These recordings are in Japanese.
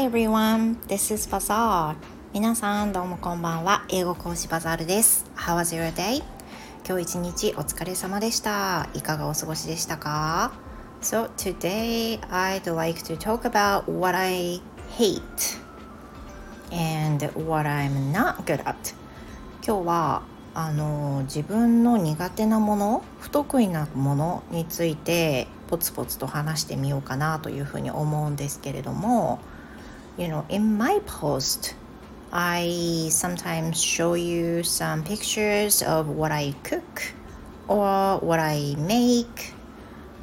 Hi everyone, this is Bazaar. 皆さんどうもこんばんは。英語講師バザールです。How was your day? 今日一日お疲れ様でした。いかがお過ごしでしたか？So today I'd like to talk about what I hate and what I'm not good at. 今日はあの自分の苦手なもの不得意なものについてポツポツと話してみようかなというふうに思うんですけれども You know, in my post I sometimes show you some pictures of what I cook or what I make,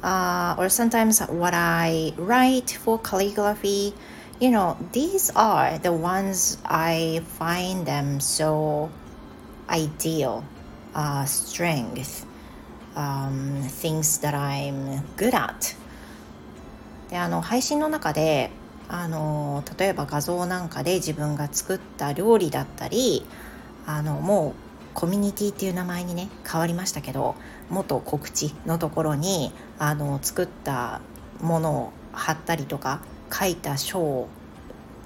uh, or sometimes what I write for calligraphy. You know, these are the ones I find them so ideal, uh, strength, um, things that I'm good at. であの配信の中で あの例えば画像なんかで自分が作った料理だったりあのもうコミュニティっていう名前にね変わりましたけど元告知のところにあの作ったものを貼ったりとか書いた書を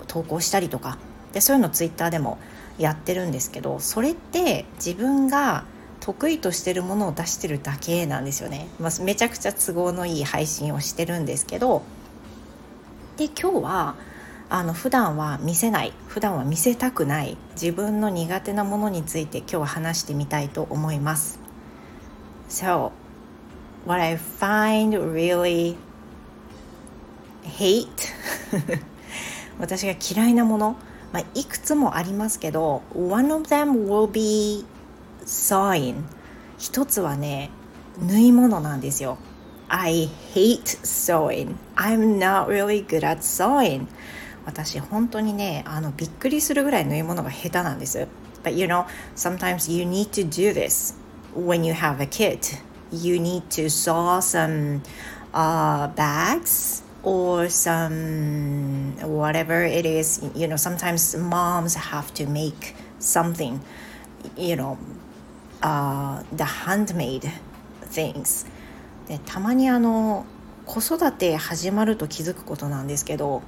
投稿したりとかでそういうのツイッターでもやってるんですけどそれって自分が得意としてるものを出してるだけなんですよね、まあ、めちゃくちゃ都合のいい配信をしてるんですけどで今日はあの普段は見せない普段は見せたくない自分の苦手なものについて今日は話してみたいと思います。So, what I find really hate 私が嫌いなもの、まあ、いくつもありますけど One of them will be sewing 一つはね縫い物なんですよ I hate sewing. I'm not really good at sewing. 私本当にねあのびっくりするぐらい縫い物が下手なんです。But you know, sometimes you need to do this when you have a kid. You need to sew some uh, bags or some whatever it is. You know, sometimes moms have to make something, you know, uh, the handmade things. でたまにあの子育て始まると気づくことなんですけど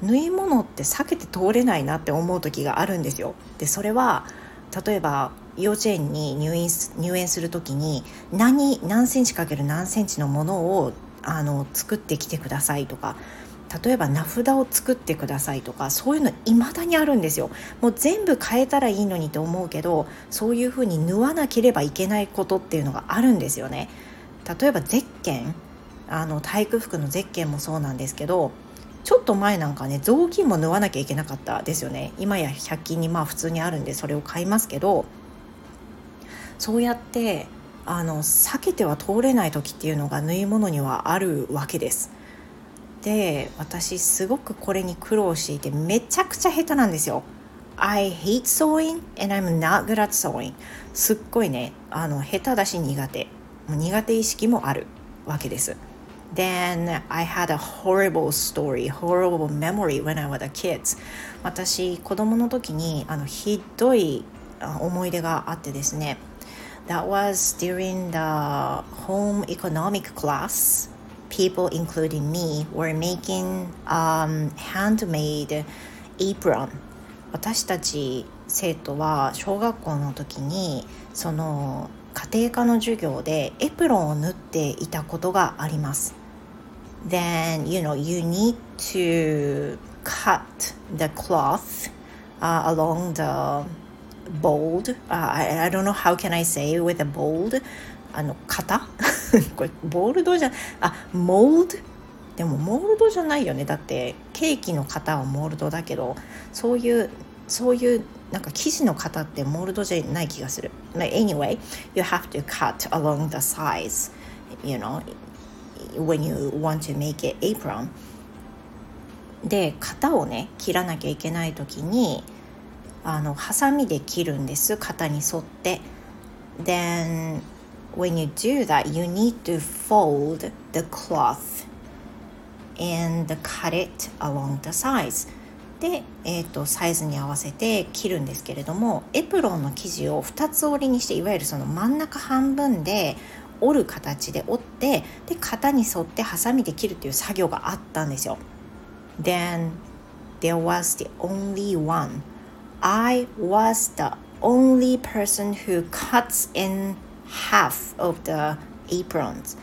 縫い物って避けて通れないなって思う時があるんですよ。でそれは例えば幼稚園に入院入園する時に何何センチかける何センチのものをあの作ってきてくださいとか例えば名札を作ってくださいとかそういうの未だにあるんですよもう全部変えたらいいのにと思うけどそういうふうに縫わなければいけないことっていうのがあるんですよね例えばゼッケンあの体育服のゼッケンもそうなんですけどちょっと前なんかね雑巾も縫わなきゃいけなかったですよね今や100均にまあ普通にあるんでそれを買いますけどそうやってあの避けては通れない時っていうのが縫い物にはあるわけです。で私すごくこれに苦労していてめちゃくちゃ下手なんですよ。I hate sewing and I'm not good at sewing すっごいねあの下手だし苦手苦手意識もあるわけです。Then I had a horrible story, horrible memory when I was a kid. 私、子供の時にあのひどい思い出があってですね。That was during the home economic class. People, including me, were making um, handmade apron. 私たち生徒は小学校の時にその家庭科の授業でエプロンを縫っていたことがあります。Then, you know, you need to cut the cloth、uh, along the bold、uh, I, I don't know how can I say with a bold あの型？これボールドじゃあモールドでもモールドじゃないよね。だってケーキの型はモールドだけどそういうそういうなんか生地の型ってモールドじゃない気がする。Anyway, you have to cut along the size, you know, when you want to make it apron. で、型をね、切らなきゃいけない時に、あの、ハサミで切るんです、型に沿って。Then, when you do that, you need to fold the cloth and cut it along the size. で、えーと、サイズに合わせて切るんですけれどもエプロンの生地を2つ折りにしていわゆるその真ん中半分で折る形で折ってで型に沿ってハサミで切るっていう作業があったんですよ。Then there was the only one. I was the only person who cuts in half of the aprons.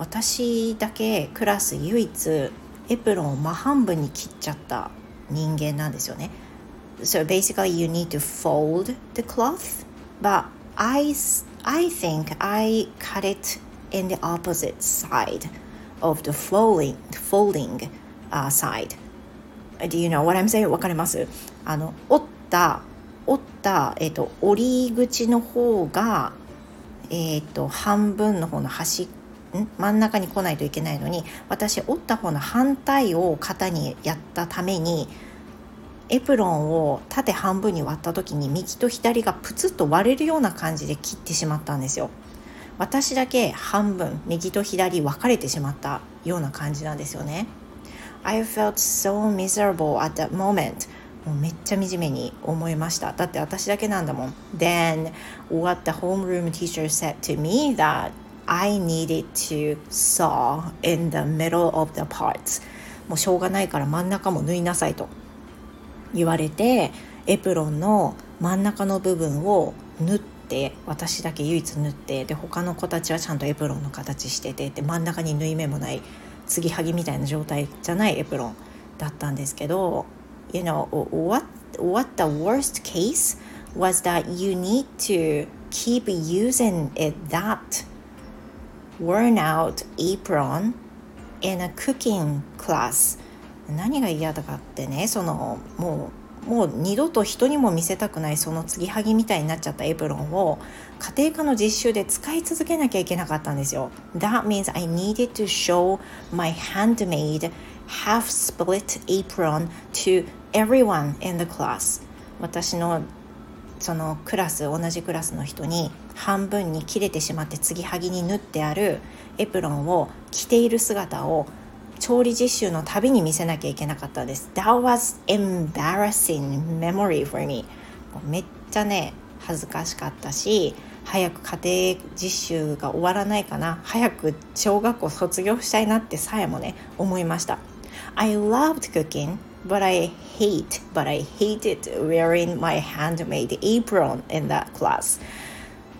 私だけクラス唯一エプロンを真半分に切っちゃった人間なんですよね。So basically you need to fold the cloth, but I, I think I cut it in the opposite side of the folding, folding、uh, side. Do you know what I'm saying? わかりますあの折った折った、えーと、折り口の方が、えーと、半分の方の端ん真ん中に来ないといけないのに私折った方の反対を型にやったためにエプロンを縦半分に割った時に右と左がプツッと割れるような感じで切ってしまったんですよ。私だけ半分右と左分かれてしまったような感じなんですよね。I felt so miserable at that moment. もうめっちゃ惨めに思いましただって私だけなんだもん Then what the homeroom teacher said to me that I needed to saw in the middle of the parts. もうしょうがないから真ん中も縫いなさいと言われてエプロンの真ん中の部分を縫って私だけ唯一縫ってで他の子たちはちゃんとエプロンの形しててで真ん中に縫い目もない継ぎはぎみたいな状態じゃないエプロンだったんですけど you know what what the worst case was that you need to keep using it that worn out apron in a cooking class 何が嫌だかってねそのもうもう二度と人にも見せたくないその継ぎはぎみたいになっちゃったエプロンを家庭科の実習で使い続けなきゃいけなかったんですよ。That means I needed to show my handmade half split apron to everyone in the class 私のそのクラス同じクラスの人に半分に切れてしまって継ぎはぎに縫ってあるエプロンを着ている姿を調理実習のたびに見せなきゃいけなかったです。That was embarrassing memory for me. めっちゃね恥ずかしかったし早く家庭実習が終わらないかな早く小学校卒業したいなってさえもね思いました。I loved cooking but I hate, but I hated wearing my handmade apron in that class.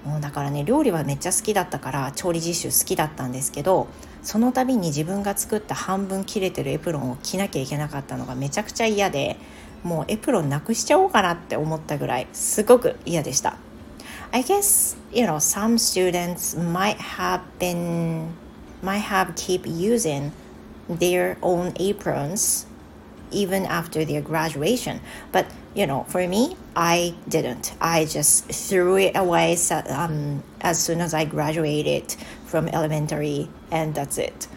もうだからね料理はめっちゃ好きだったから調理実習好きだったんですけどその度に自分が作った半分切れてるエプロンを着なきゃいけなかったのがめちゃくちゃ嫌でもうエプロンなくしちゃおうかなって思ったぐらいすごく嫌でした。I guess you know some students might have been might have keep using their own aprons even after their graduation. But you know, for me, I didn't. I just threw it away um, as soon as I graduated from elementary, and that's it.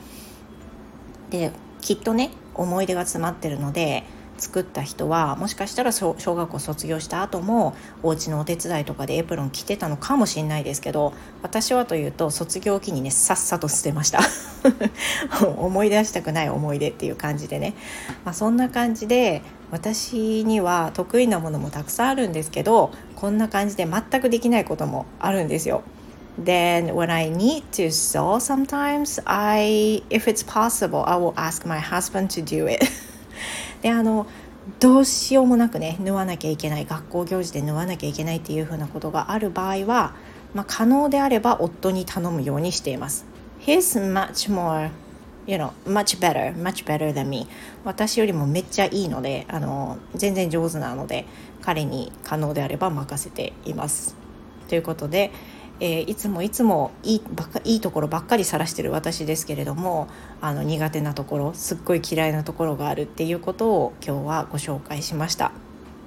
で、きっとね、思い出が詰まってるので、 作った人はもしかしたら小学校卒業した後もお家のお手伝いとかでエプロン着てたのかもしれないですけど私はというと卒業期にねさっさと捨てました 思い出したくない思い出っていう感じでね、まあ、そんな感じで私には得意なものもたくさんあるんですけどこんな感じで全くできないこともあるんですよ。Then when I need to sew sometimes I if it's possible I will ask my husband to do it であのどうしようもなくね縫わなきゃいけない学校行事で縫わなきゃいけないっていうふうなことがある場合は、まあ、可能であれば夫に頼むようにしています。He's much more you know, much better, much better than me 私よりもめっちゃいいのであの全然上手なので彼に可能であれば任せていますということでえー、いつもいつもいいばっかいいところばっかり晒してる私ですけれどもあの苦手なところすっごい嫌いなところがあるっていうことを今日はご紹介しました。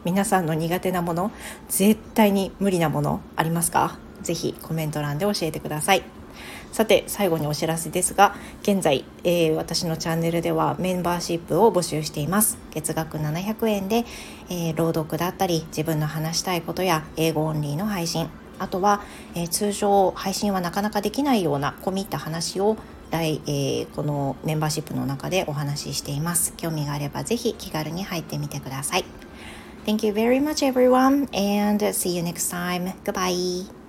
皆さんの苦手なもの絶対に無理なものありますか？ぜひコメント欄で教えてください。さて最後にお知らせですが現在、えー、私のチャンネルではメンバーシップを募集しています。月額700円で、えー、朗読だったり自分の話したいことや英語オンリーの配信。あとは、えー、通常配信はなかなかできないような込み入った話を来、えー、このメンバーシップの中でお話ししています。興味があればぜひ気軽に入ってみてください。Thank you very much everyone and see you next time. Goodbye.